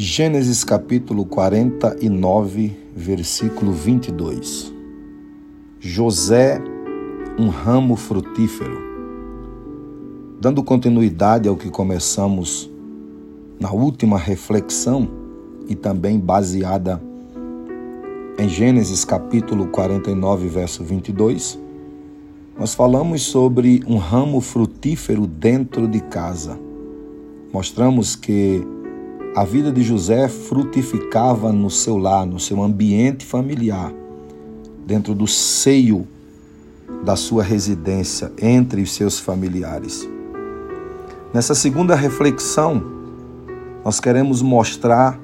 Gênesis capítulo 49, versículo 22. José, um ramo frutífero. Dando continuidade ao que começamos na última reflexão e também baseada em Gênesis capítulo 49, verso 22, nós falamos sobre um ramo frutífero dentro de casa. Mostramos que a vida de José frutificava no seu lar, no seu ambiente familiar, dentro do seio da sua residência, entre os seus familiares. Nessa segunda reflexão, nós queremos mostrar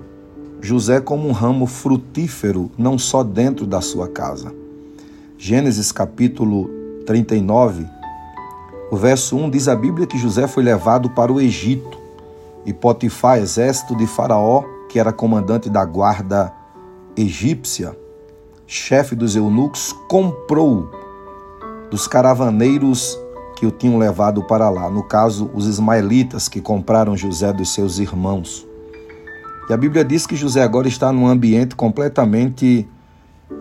José como um ramo frutífero, não só dentro da sua casa. Gênesis capítulo 39, o verso 1 diz a Bíblia que José foi levado para o Egito e Potifar, exército de Faraó, que era comandante da guarda egípcia, chefe dos eunucos, comprou dos caravaneiros que o tinham levado para lá. No caso, os ismaelitas que compraram José dos seus irmãos. E a Bíblia diz que José agora está num ambiente completamente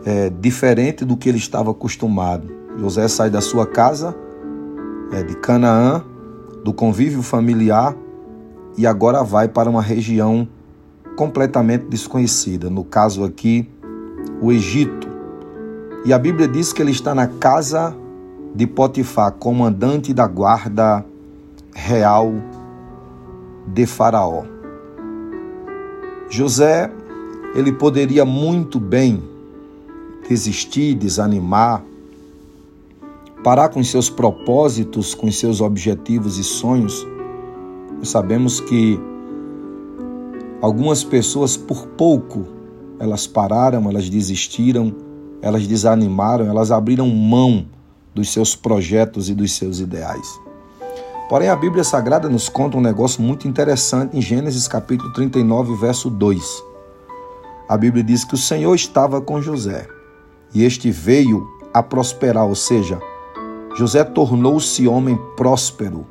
é, diferente do que ele estava acostumado. José sai da sua casa, é, de Canaã, do convívio familiar, e agora vai para uma região completamente desconhecida, no caso aqui, o Egito. E a Bíblia diz que ele está na casa de Potifar, comandante da guarda real de Faraó. José, ele poderia muito bem desistir, desanimar, parar com seus propósitos, com seus objetivos e sonhos, sabemos que algumas pessoas, por pouco, elas pararam, elas desistiram, elas desanimaram, elas abriram mão dos seus projetos e dos seus ideais. Porém, a Bíblia Sagrada nos conta um negócio muito interessante em Gênesis capítulo 39, verso 2. A Bíblia diz que o Senhor estava com José e este veio a prosperar, ou seja, José tornou-se homem próspero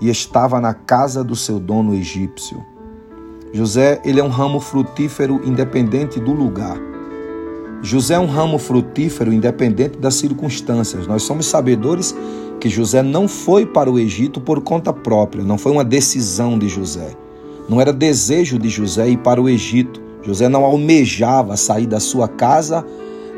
e estava na casa do seu dono egípcio. José, ele é um ramo frutífero independente do lugar. José é um ramo frutífero independente das circunstâncias. Nós somos sabedores que José não foi para o Egito por conta própria, não foi uma decisão de José. Não era desejo de José ir para o Egito. José não almejava sair da sua casa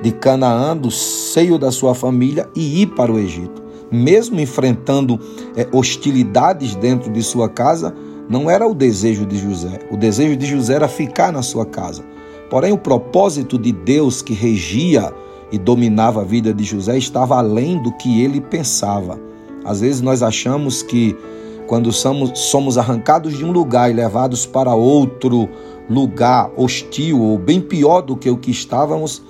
de Canaã, do seio da sua família e ir para o Egito mesmo enfrentando é, hostilidades dentro de sua casa, não era o desejo de José. O desejo de José era ficar na sua casa. Porém, o propósito de Deus que regia e dominava a vida de José estava além do que ele pensava. Às vezes nós achamos que quando somos, somos arrancados de um lugar e levados para outro lugar hostil ou bem pior do que o que estávamos,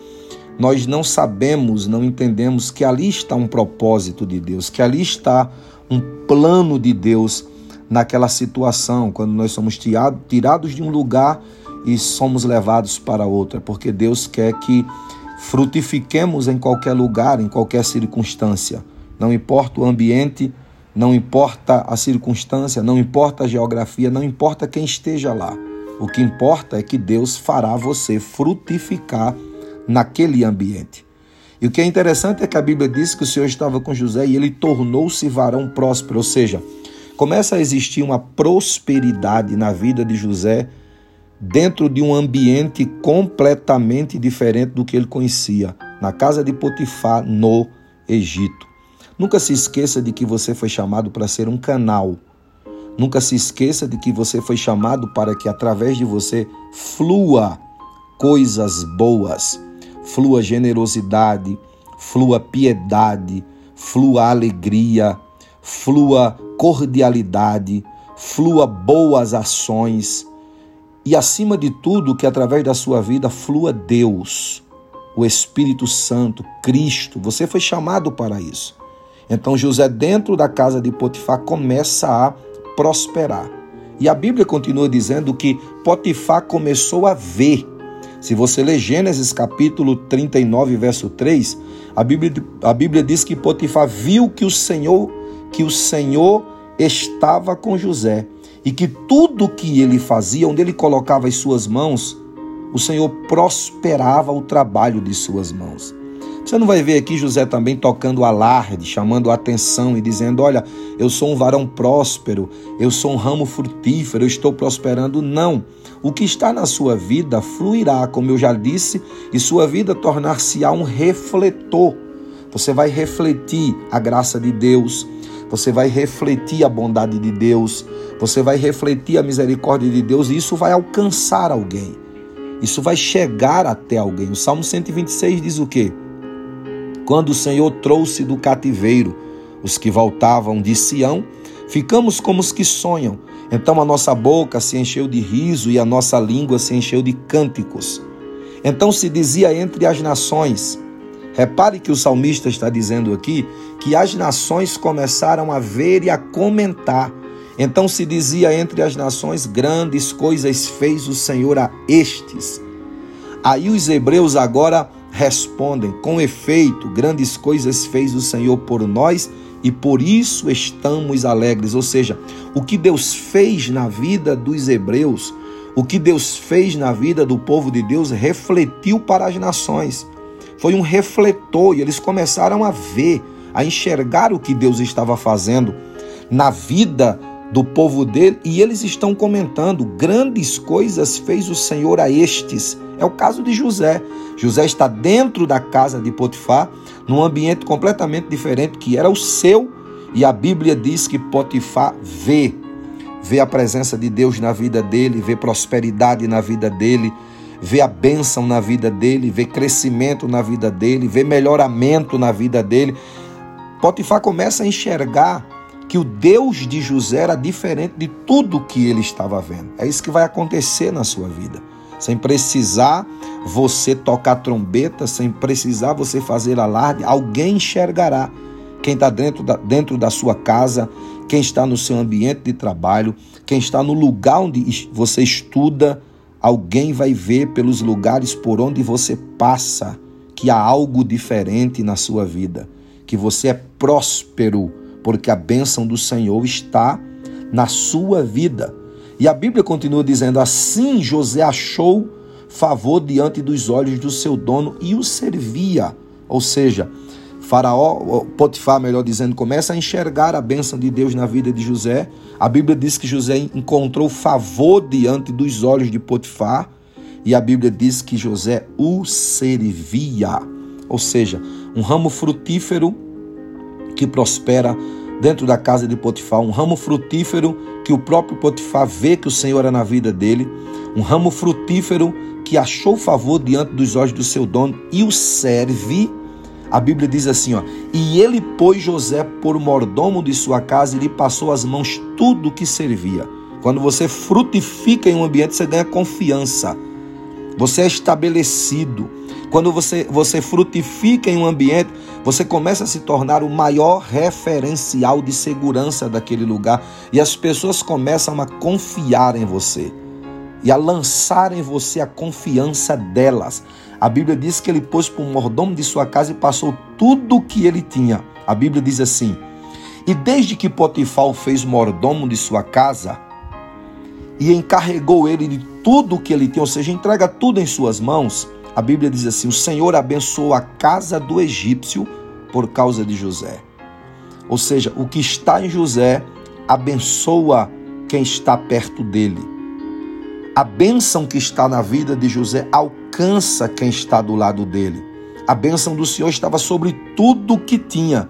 nós não sabemos, não entendemos que ali está um propósito de Deus, que ali está um plano de Deus naquela situação, quando nós somos tirados de um lugar e somos levados para outra, porque Deus quer que frutifiquemos em qualquer lugar, em qualquer circunstância. Não importa o ambiente, não importa a circunstância, não importa a geografia, não importa quem esteja lá. O que importa é que Deus fará você frutificar naquele ambiente. E o que é interessante é que a Bíblia diz que o Senhor estava com José e ele tornou-se varão próspero, ou seja, começa a existir uma prosperidade na vida de José dentro de um ambiente completamente diferente do que ele conhecia, na casa de Potifar, no Egito. Nunca se esqueça de que você foi chamado para ser um canal. Nunca se esqueça de que você foi chamado para que através de você flua coisas boas flua generosidade, flua piedade, flua alegria, flua cordialidade, flua boas ações e, acima de tudo, que através da sua vida flua Deus, o Espírito Santo, Cristo. Você foi chamado para isso. Então, José, dentro da casa de Potifar, começa a prosperar. E a Bíblia continua dizendo que Potifar começou a ver se você ler Gênesis capítulo 39, verso 3, a Bíblia, a Bíblia diz que Potifar viu que o Senhor, que o Senhor estava com José e que tudo que ele fazia, onde ele colocava as suas mãos, o Senhor prosperava o trabalho de suas mãos. Você não vai ver aqui José também tocando alarde, chamando a atenção e dizendo: Olha, eu sou um varão próspero, eu sou um ramo frutífero, eu estou prosperando. Não. O que está na sua vida fluirá, como eu já disse, e sua vida tornar-se-á um refletor. Você vai refletir a graça de Deus, você vai refletir a bondade de Deus, você vai refletir a misericórdia de Deus e isso vai alcançar alguém. Isso vai chegar até alguém. O Salmo 126 diz o quê? Quando o Senhor trouxe do cativeiro os que voltavam de Sião, ficamos como os que sonham. Então a nossa boca se encheu de riso e a nossa língua se encheu de cânticos. Então se dizia entre as nações. Repare que o salmista está dizendo aqui que as nações começaram a ver e a comentar. Então se dizia entre as nações: grandes coisas fez o Senhor a estes. Aí os hebreus agora respondem: Com efeito, grandes coisas fez o Senhor por nós e por isso estamos alegres. Ou seja, o que Deus fez na vida dos hebreus, o que Deus fez na vida do povo de Deus, refletiu para as nações. Foi um refletor e eles começaram a ver, a enxergar o que Deus estava fazendo na vida do povo dele e eles estão comentando: grandes coisas fez o Senhor a estes. É o caso de José. José está dentro da casa de Potifar, num ambiente completamente diferente que era o seu, e a Bíblia diz que Potifar vê, vê a presença de Deus na vida dele, vê prosperidade na vida dele, vê a bênção na vida dele, vê crescimento na vida dele, vê melhoramento na vida dele. Potifar começa a enxergar que o Deus de José era diferente de tudo que ele estava vendo. É isso que vai acontecer na sua vida. Sem precisar você tocar trombeta, sem precisar você fazer alarde, alguém enxergará quem está dentro da, dentro da sua casa, quem está no seu ambiente de trabalho, quem está no lugar onde você estuda, alguém vai ver pelos lugares por onde você passa que há algo diferente na sua vida, que você é próspero porque a bênção do Senhor está na sua vida. E a Bíblia continua dizendo: Assim José achou favor diante dos olhos do seu dono e o servia. Ou seja, Faraó, Potifar, melhor dizendo, começa a enxergar a bênção de Deus na vida de José. A Bíblia diz que José encontrou favor diante dos olhos de Potifar. E a Bíblia diz que José o servia. Ou seja, um ramo frutífero que prospera dentro da casa de Potifar, um ramo frutífero que o próprio Potifar vê que o Senhor é na vida dele, um ramo frutífero que achou favor diante dos olhos do seu dono e o serve. A Bíblia diz assim, ó: "E ele pôs José por mordomo de sua casa e lhe passou as mãos tudo o que servia." Quando você frutifica em um ambiente, você ganha confiança. Você é estabelecido. Quando você, você frutifica em um ambiente, você começa a se tornar o maior referencial de segurança daquele lugar e as pessoas começam a confiar em você e a lançar em você a confiança delas. A Bíblia diz que ele pôs para o mordomo de sua casa e passou tudo o que ele tinha. A Bíblia diz assim: E desde que Potifar fez mordomo de sua casa e encarregou ele de tudo o que ele tinha, ou seja, entrega tudo em suas mãos, a Bíblia diz assim: O Senhor abençoou a casa do egípcio por causa de José. Ou seja, o que está em José abençoa quem está perto dele. A bênção que está na vida de José alcança quem está do lado dele. A bênção do Senhor estava sobre tudo o que tinha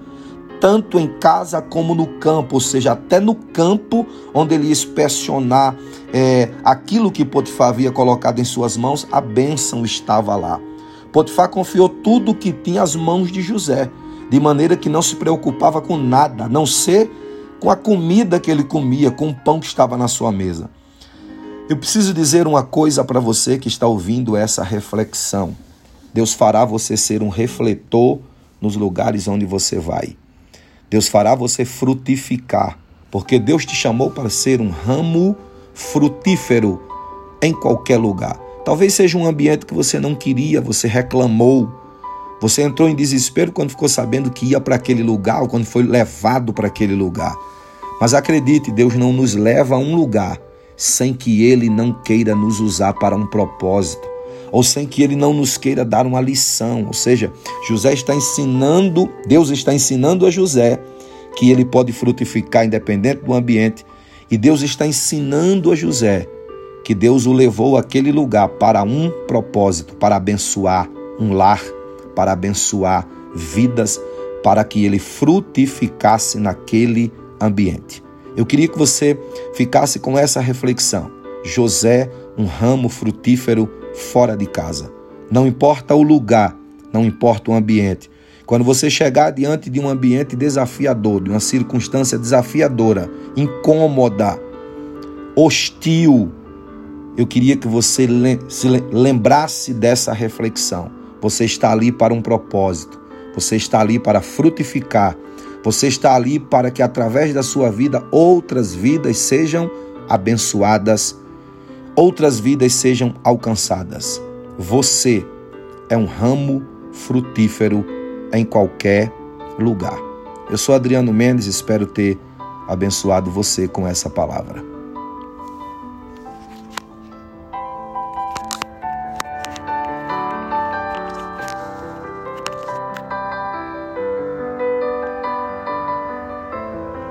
tanto em casa como no campo, ou seja, até no campo onde ele inspecionar é, aquilo que Potifar havia colocado em suas mãos, a bênção estava lá. Potifar confiou tudo o que tinha às mãos de José, de maneira que não se preocupava com nada, a não ser com a comida que ele comia, com o pão que estava na sua mesa. Eu preciso dizer uma coisa para você que está ouvindo essa reflexão. Deus fará você ser um refletor nos lugares onde você vai. Deus fará você frutificar, porque Deus te chamou para ser um ramo frutífero em qualquer lugar. Talvez seja um ambiente que você não queria, você reclamou, você entrou em desespero quando ficou sabendo que ia para aquele lugar ou quando foi levado para aquele lugar. Mas acredite, Deus não nos leva a um lugar sem que Ele não queira nos usar para um propósito, ou sem que Ele não nos queira dar uma lição. Ou seja, José está ensinando, Deus está ensinando a José que ele pode frutificar independente do ambiente, e Deus está ensinando a José que Deus o levou àquele lugar para um propósito, para abençoar um lar, para abençoar vidas, para que ele frutificasse naquele ambiente. Eu queria que você ficasse com essa reflexão. José, um ramo frutífero fora de casa. Não importa o lugar, não importa o ambiente. Quando você chegar diante de um ambiente desafiador, de uma circunstância desafiadora, incômoda, hostil, eu queria que você se lembrasse dessa reflexão. Você está ali para um propósito. Você está ali para frutificar você está ali para que através da sua vida outras vidas sejam abençoadas, outras vidas sejam alcançadas. Você é um ramo frutífero em qualquer lugar. Eu sou Adriano Mendes, espero ter abençoado você com essa palavra.